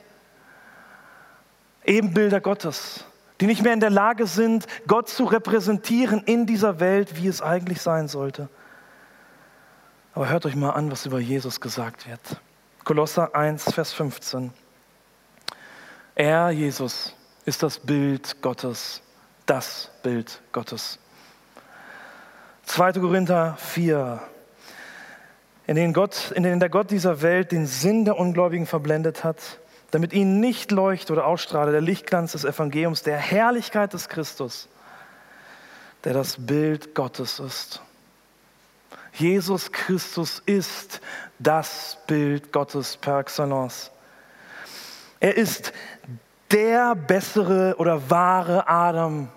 A: Ebenbilder Gottes, die nicht mehr in der Lage sind, Gott zu repräsentieren in dieser Welt, wie es eigentlich sein sollte. Aber hört euch mal an, was über Jesus gesagt wird. Kolosser 1, Vers 15. Er, Jesus, ist das Bild Gottes, das Bild Gottes. 2. Korinther 4, in denen, Gott, in denen der Gott dieser Welt den Sinn der Ungläubigen verblendet hat, damit ihnen nicht leuchtet oder ausstrahle der Lichtglanz des Evangeliums, der Herrlichkeit des Christus, der das Bild Gottes ist. Jesus Christus ist das Bild Gottes per excellence. Er ist der bessere oder wahre Adam,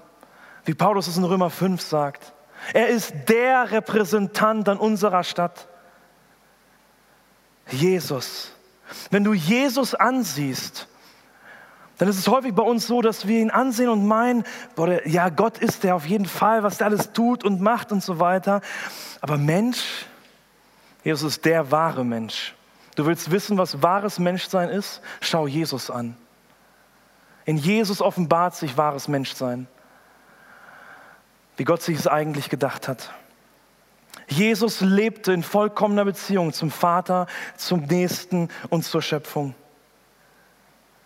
A: wie Paulus es in Römer 5 sagt. Er ist der Repräsentant an unserer Stadt. Jesus. Wenn du Jesus ansiehst, dann ist es häufig bei uns so, dass wir ihn ansehen und meinen, boah, ja, Gott ist der auf jeden Fall, was der alles tut und macht und so weiter. Aber Mensch, Jesus ist der wahre Mensch. Du willst wissen, was wahres Menschsein ist? Schau Jesus an. In Jesus offenbart sich wahres Menschsein, wie Gott sich es eigentlich gedacht hat. Jesus lebte in vollkommener Beziehung zum Vater, zum Nächsten und zur Schöpfung.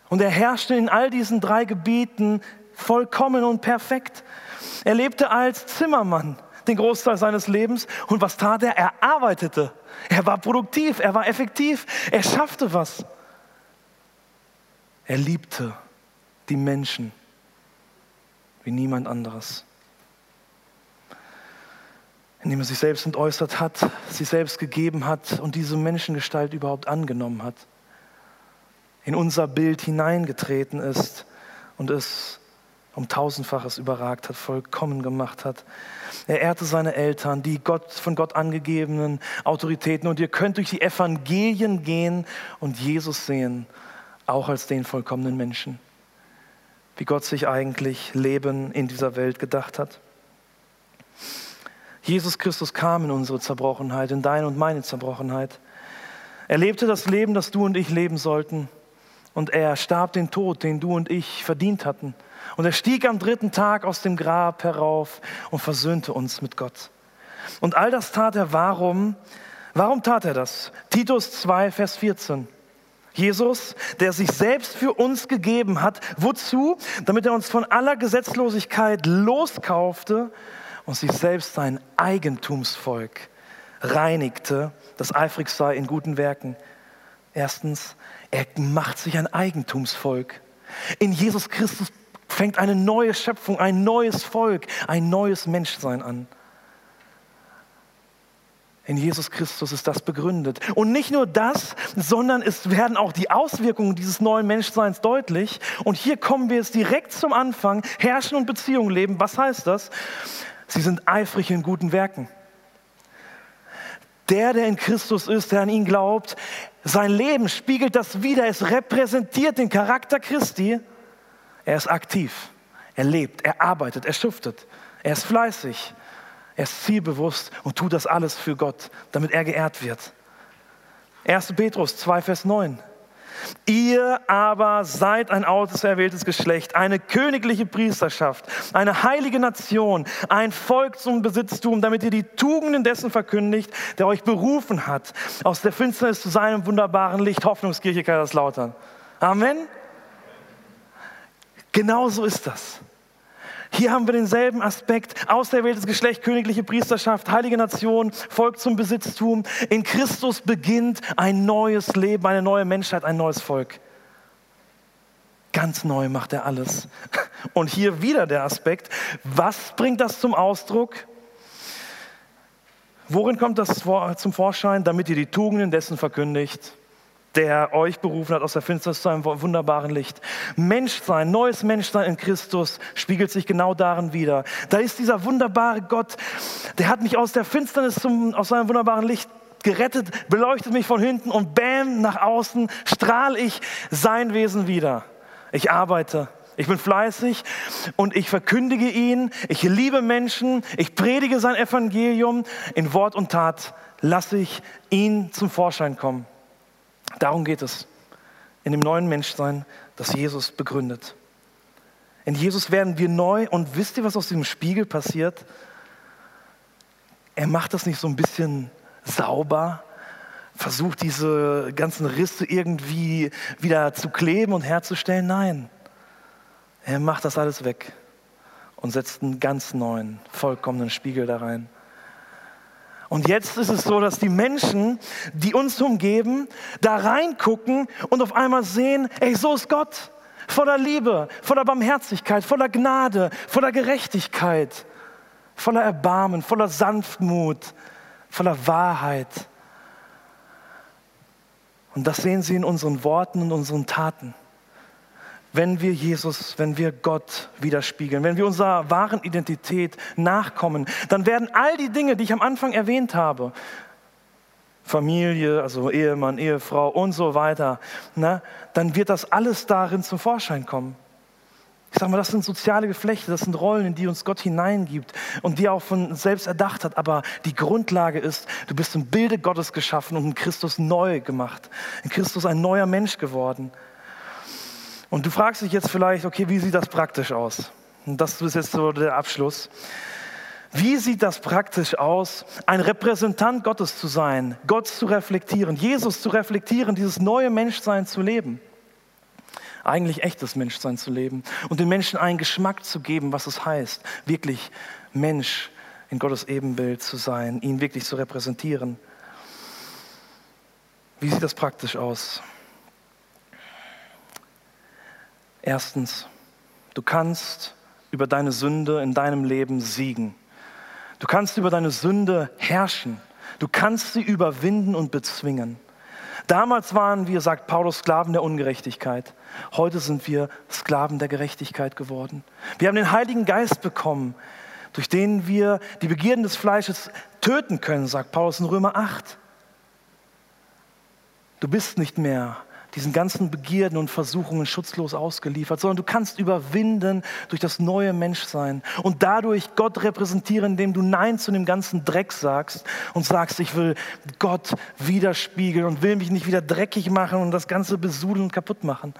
A: Und er herrschte in all diesen drei Gebieten vollkommen und perfekt. Er lebte als Zimmermann den Großteil seines Lebens. Und was tat er? Er arbeitete. Er war produktiv, er war effektiv, er schaffte was. Er liebte die Menschen wie niemand anderes. Indem er sich selbst entäußert hat, sich selbst gegeben hat und diese Menschengestalt überhaupt angenommen hat. In unser Bild hineingetreten ist und es um tausendfaches überragt hat, vollkommen gemacht hat. Er ehrte seine Eltern, die Gott, von Gott angegebenen Autoritäten. Und ihr könnt durch die Evangelien gehen und Jesus sehen, auch als den vollkommenen Menschen. Wie Gott sich eigentlich Leben in dieser Welt gedacht hat. Jesus Christus kam in unsere Zerbrochenheit, in deine und meine Zerbrochenheit. Er lebte das Leben, das du und ich leben sollten. Und er starb den Tod, den du und ich verdient hatten. Und er stieg am dritten Tag aus dem Grab herauf und versöhnte uns mit Gott. Und all das tat er warum? Warum tat er das? Titus 2, Vers 14. Jesus, der sich selbst für uns gegeben hat. Wozu? Damit er uns von aller Gesetzlosigkeit loskaufte und sich selbst sein Eigentumsvolk reinigte, das eifrig sei in guten Werken. Erstens, er macht sich ein Eigentumsvolk. In Jesus Christus fängt eine neue Schöpfung, ein neues Volk, ein neues Menschsein an. In Jesus Christus ist das begründet. Und nicht nur das, sondern es werden auch die Auswirkungen dieses neuen Menschseins deutlich. Und hier kommen wir jetzt direkt zum Anfang. Herrschen und Beziehungen leben. Was heißt das? Sie sind eifrig in guten Werken. Der, der in Christus ist, der an ihn glaubt, sein Leben spiegelt das wider. Es repräsentiert den Charakter Christi. Er ist aktiv. Er lebt, er arbeitet, er schuftet. Er ist fleißig. Er ist zielbewusst und tut das alles für Gott, damit er geehrt wird. 1. Petrus 2, Vers 9. Ihr aber seid ein auserwähltes Geschlecht, eine königliche Priesterschaft, eine heilige Nation, ein Volk zum Besitztum, damit ihr die Tugenden dessen verkündigt, der euch berufen hat, aus der Finsternis zu seinem wunderbaren Licht. Hoffnungskirche Kaiserslautern. Amen. Genau so ist das. Hier haben wir denselben Aspekt, auserwähltes Geschlecht, königliche Priesterschaft, heilige Nation, Volk zum Besitztum. In Christus beginnt ein neues Leben, eine neue Menschheit, ein neues Volk. Ganz neu macht er alles. Und hier wieder der Aspekt, was bringt das zum Ausdruck? Worin kommt das zum Vorschein? Damit ihr die Tugenden dessen verkündigt, der euch berufen hat aus der Finsternis zu einem wunderbaren Licht. Menschsein, neues Menschsein in Christus spiegelt sich genau darin wieder. Da ist dieser wunderbare Gott, der hat mich aus der Finsternis zum, aus seinem wunderbaren Licht gerettet, beleuchtet mich von hinten und bam, nach außen strahle ich sein Wesen wieder. Ich arbeite, ich bin fleißig und ich verkündige ihn, ich liebe Menschen, ich predige sein Evangelium, in Wort und Tat lasse ich ihn zum Vorschein kommen. Darum geht es in dem neuen Menschsein, das Jesus begründet. In Jesus werden wir neu und wisst ihr, was aus diesem Spiegel passiert? Er macht das nicht so ein bisschen sauber, versucht diese ganzen Risse irgendwie wieder zu kleben und herzustellen. Nein, er macht das alles weg und setzt einen ganz neuen, vollkommenen Spiegel da rein. Und jetzt ist es so, dass die Menschen, die uns umgeben, da reingucken und auf einmal sehen, ey, so ist Gott. Voller Liebe, voller Barmherzigkeit, voller Gnade, voller Gerechtigkeit, voller Erbarmen, voller Sanftmut, voller Wahrheit. Und das sehen sie in unseren Worten und unseren Taten wenn wir Jesus, wenn wir Gott widerspiegeln, wenn wir unserer wahren Identität nachkommen, dann werden all die Dinge, die ich am Anfang erwähnt habe, Familie, also Ehemann, Ehefrau und so weiter, na, dann wird das alles darin zum Vorschein kommen. Ich sage mal, das sind soziale Geflechte, das sind Rollen, in die uns Gott hineingibt und die er auch von selbst erdacht hat. Aber die Grundlage ist, du bist im Bilde Gottes geschaffen und in Christus neu gemacht, in Christus ein neuer Mensch geworden. Und du fragst dich jetzt vielleicht, okay, wie sieht das praktisch aus? Und das ist jetzt so der Abschluss. Wie sieht das praktisch aus, ein Repräsentant Gottes zu sein, Gott zu reflektieren, Jesus zu reflektieren, dieses neue Menschsein zu leben? Eigentlich echtes Menschsein zu leben und den Menschen einen Geschmack zu geben, was es heißt, wirklich Mensch in Gottes Ebenbild zu sein, ihn wirklich zu repräsentieren. Wie sieht das praktisch aus? Erstens, du kannst über deine Sünde in deinem Leben siegen. Du kannst über deine Sünde herrschen. Du kannst sie überwinden und bezwingen. Damals waren wir, sagt Paulus, Sklaven der Ungerechtigkeit. Heute sind wir Sklaven der Gerechtigkeit geworden. Wir haben den Heiligen Geist bekommen, durch den wir die Begierden des Fleisches töten können, sagt Paulus in Römer 8. Du bist nicht mehr diesen ganzen Begierden und Versuchungen schutzlos ausgeliefert, sondern du kannst überwinden durch das neue Menschsein und dadurch Gott repräsentieren, indem du Nein zu dem ganzen Dreck sagst und sagst, ich will Gott widerspiegeln und will mich nicht wieder dreckig machen und das Ganze besudeln und kaputt machen.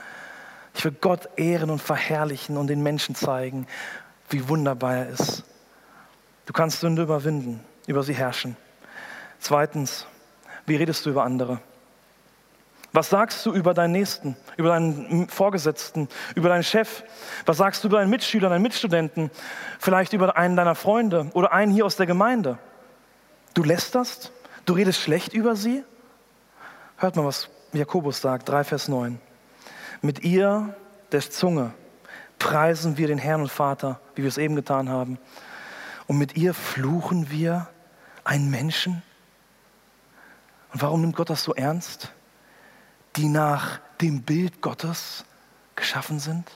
A: Ich will Gott ehren und verherrlichen und den Menschen zeigen, wie wunderbar er ist. Du kannst Sünde überwinden, über sie herrschen. Zweitens, wie redest du über andere? Was sagst du über deinen Nächsten, über deinen Vorgesetzten, über deinen Chef? Was sagst du über deinen Mitschüler, deinen Mitstudenten? Vielleicht über einen deiner Freunde oder einen hier aus der Gemeinde? Du lästerst? Du redest schlecht über sie? Hört mal, was Jakobus sagt, 3 Vers 9. Mit ihr, der Zunge, preisen wir den Herrn und Vater, wie wir es eben getan haben. Und mit ihr fluchen wir einen Menschen. Und warum nimmt Gott das so ernst? Die nach dem Bild Gottes geschaffen sind?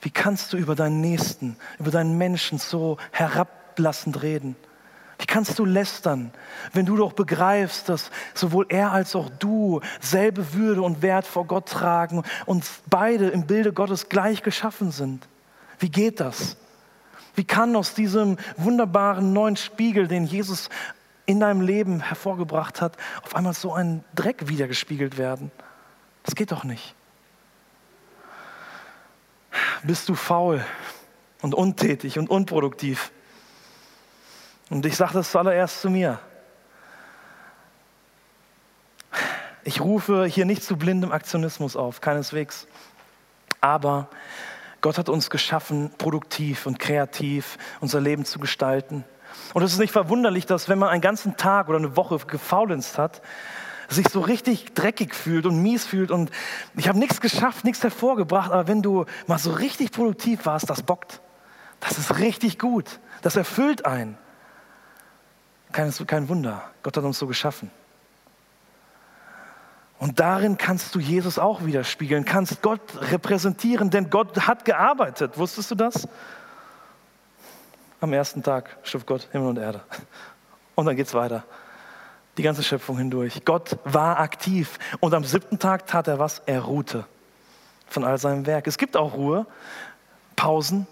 A: Wie kannst du über deinen Nächsten, über deinen Menschen so herablassend reden? Wie kannst du lästern, wenn du doch begreifst, dass sowohl er als auch du selbe Würde und Wert vor Gott tragen und beide im Bilde Gottes gleich geschaffen sind? Wie geht das? Wie kann aus diesem wunderbaren neuen Spiegel, den Jesus in deinem Leben hervorgebracht hat, auf einmal so ein Dreck wiedergespiegelt werden. Das geht doch nicht. Bist du faul und untätig und unproduktiv? Und ich sage das zuallererst zu mir. Ich rufe hier nicht zu blindem Aktionismus auf, keineswegs. Aber Gott hat uns geschaffen, produktiv und kreativ unser Leben zu gestalten. Und es ist nicht verwunderlich, dass wenn man einen ganzen Tag oder eine Woche gefaulenzt hat, sich so richtig dreckig fühlt und mies fühlt und ich habe nichts geschafft, nichts hervorgebracht, aber wenn du mal so richtig produktiv warst, das bockt. Das ist richtig gut. Das erfüllt einen. Kein, kein Wunder. Gott hat uns so geschaffen. Und darin kannst du Jesus auch widerspiegeln, kannst Gott repräsentieren, denn Gott hat gearbeitet. Wusstest du das? Am ersten Tag schuf Gott Himmel und Erde. Und dann geht es weiter. Die ganze Schöpfung hindurch. Gott war aktiv. Und am siebten Tag tat er was? Er ruhte von all seinem Werk. Es gibt auch Ruhe, Pausen.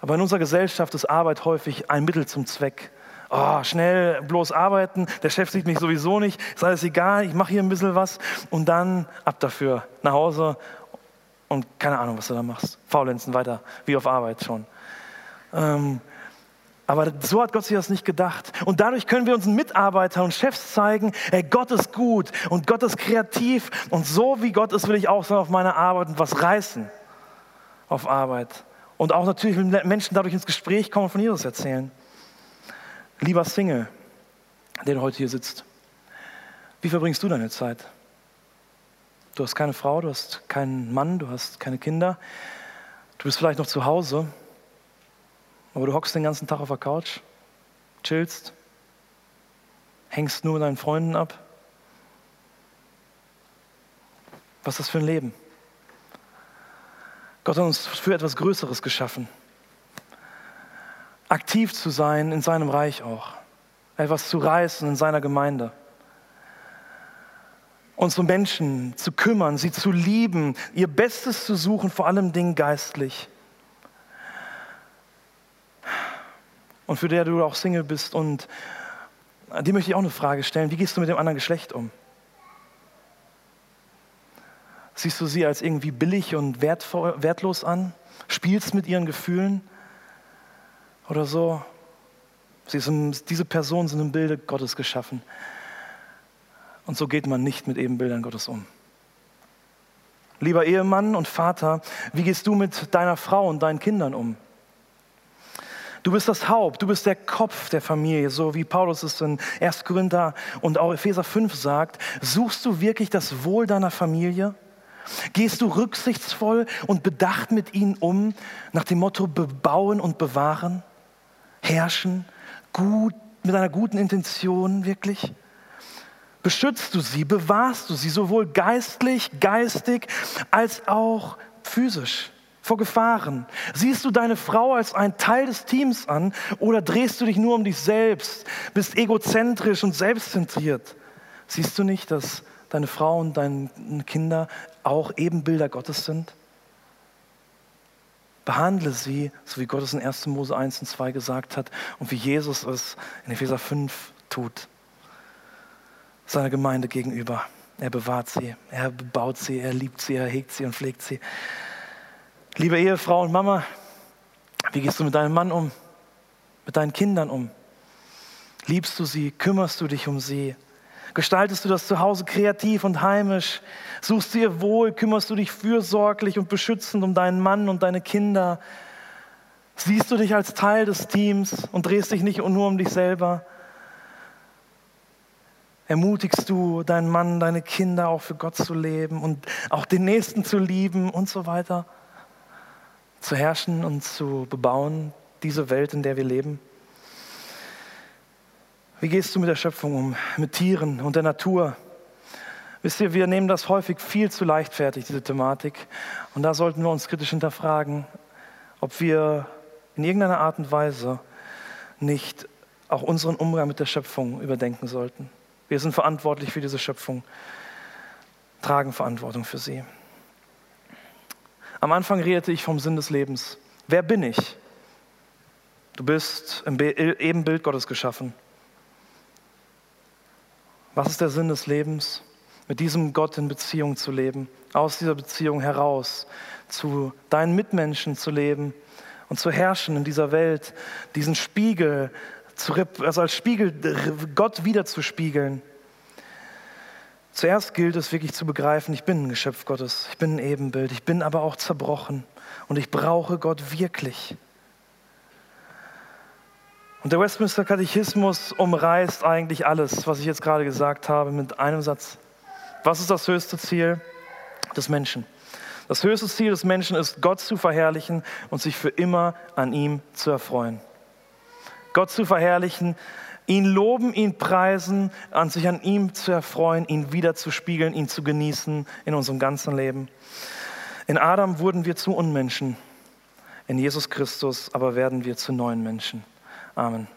A: Aber in unserer Gesellschaft ist Arbeit häufig ein Mittel zum Zweck. Oh, schnell bloß arbeiten, der Chef sieht mich sowieso nicht, ist alles egal, ich mache hier ein bisschen was und dann ab dafür, nach Hause und keine Ahnung, was du da machst. Faulenzen weiter, wie auf Arbeit schon. Ähm, aber so hat Gott sich das nicht gedacht. Und dadurch können wir unseren Mitarbeitern und Chefs zeigen, ey, Gott ist gut und Gott ist kreativ. Und so wie Gott ist, will ich auch sein auf meine Arbeit und was reißen auf Arbeit. Und auch natürlich mit Menschen dadurch ins Gespräch kommen und von Jesus erzählen. Lieber Single, der heute hier sitzt, wie verbringst du deine Zeit? Du hast keine Frau, du hast keinen Mann, du hast keine Kinder. Du bist vielleicht noch zu Hause aber du hockst den ganzen Tag auf der Couch, chillst, hängst nur mit deinen Freunden ab. Was ist das für ein Leben? Gott hat uns für etwas Größeres geschaffen. Aktiv zu sein in seinem Reich auch. Etwas zu reißen in seiner Gemeinde. Uns um Menschen zu kümmern, sie zu lieben, ihr Bestes zu suchen, vor allem Dingen geistlich. Und für der du auch Single bist. Und dir möchte ich auch eine Frage stellen. Wie gehst du mit dem anderen Geschlecht um? Siehst du sie als irgendwie billig und wertvoll, wertlos an? Spielst mit ihren Gefühlen oder so? Sind, diese Personen sind im Bilde Gottes geschaffen. Und so geht man nicht mit Ebenbildern Gottes um. Lieber Ehemann und Vater, wie gehst du mit deiner Frau und deinen Kindern um? Du bist das Haupt, du bist der Kopf der Familie, so wie Paulus es in 1. Korinther und auch Epheser 5 sagt. Suchst du wirklich das Wohl deiner Familie? Gehst du rücksichtsvoll und bedacht mit ihnen um, nach dem Motto bebauen und bewahren, herrschen, gut, mit einer guten Intention wirklich? Beschützt du sie, bewahrst du sie sowohl geistlich, geistig als auch physisch vor Gefahren? Siehst du deine Frau als ein Teil des Teams an oder drehst du dich nur um dich selbst, bist egozentrisch und selbstzentriert? Siehst du nicht, dass deine Frau und deine Kinder auch Ebenbilder Gottes sind? Behandle sie, so wie Gott es in 1. Mose 1 und 2 gesagt hat und wie Jesus es in Epheser 5 tut, seiner Gemeinde gegenüber. Er bewahrt sie, er bebaut sie, er liebt sie, er hegt sie und pflegt sie. Liebe Ehefrau und Mama, wie gehst du mit deinem Mann um? Mit deinen Kindern um? Liebst du sie? Kümmerst du dich um sie? Gestaltest du das Zuhause kreativ und heimisch? Suchst du ihr Wohl? Kümmerst du dich fürsorglich und beschützend um deinen Mann und deine Kinder? Siehst du dich als Teil des Teams und drehst dich nicht nur um dich selber? Ermutigst du deinen Mann, deine Kinder auch für Gott zu leben und auch den Nächsten zu lieben und so weiter? Zu herrschen und zu bebauen, diese Welt, in der wir leben? Wie gehst du mit der Schöpfung um, mit Tieren und der Natur? Wisst ihr, wir nehmen das häufig viel zu leichtfertig, diese Thematik. Und da sollten wir uns kritisch hinterfragen, ob wir in irgendeiner Art und Weise nicht auch unseren Umgang mit der Schöpfung überdenken sollten. Wir sind verantwortlich für diese Schöpfung, tragen Verantwortung für sie. Am Anfang redete ich vom Sinn des Lebens. Wer bin ich? Du bist im Ebenbild Gottes geschaffen. Was ist der Sinn des Lebens? Mit diesem Gott in Beziehung zu leben, aus dieser Beziehung heraus zu deinen Mitmenschen zu leben und zu herrschen in dieser Welt, diesen Spiegel, also als Spiegel Gott wiederzuspiegeln. Zuerst gilt es wirklich zu begreifen, ich bin ein Geschöpf Gottes, ich bin ein Ebenbild, ich bin aber auch zerbrochen und ich brauche Gott wirklich. Und der Westminster Katechismus umreißt eigentlich alles, was ich jetzt gerade gesagt habe, mit einem Satz. Was ist das höchste Ziel des Menschen? Das höchste Ziel des Menschen ist, Gott zu verherrlichen und sich für immer an ihm zu erfreuen. Gott zu verherrlichen, ihn loben, ihn preisen, an sich an ihm zu erfreuen, ihn wieder zu spiegeln, ihn zu genießen in unserem ganzen Leben. In Adam wurden wir zu Unmenschen, in Jesus Christus aber werden wir zu neuen Menschen. Amen.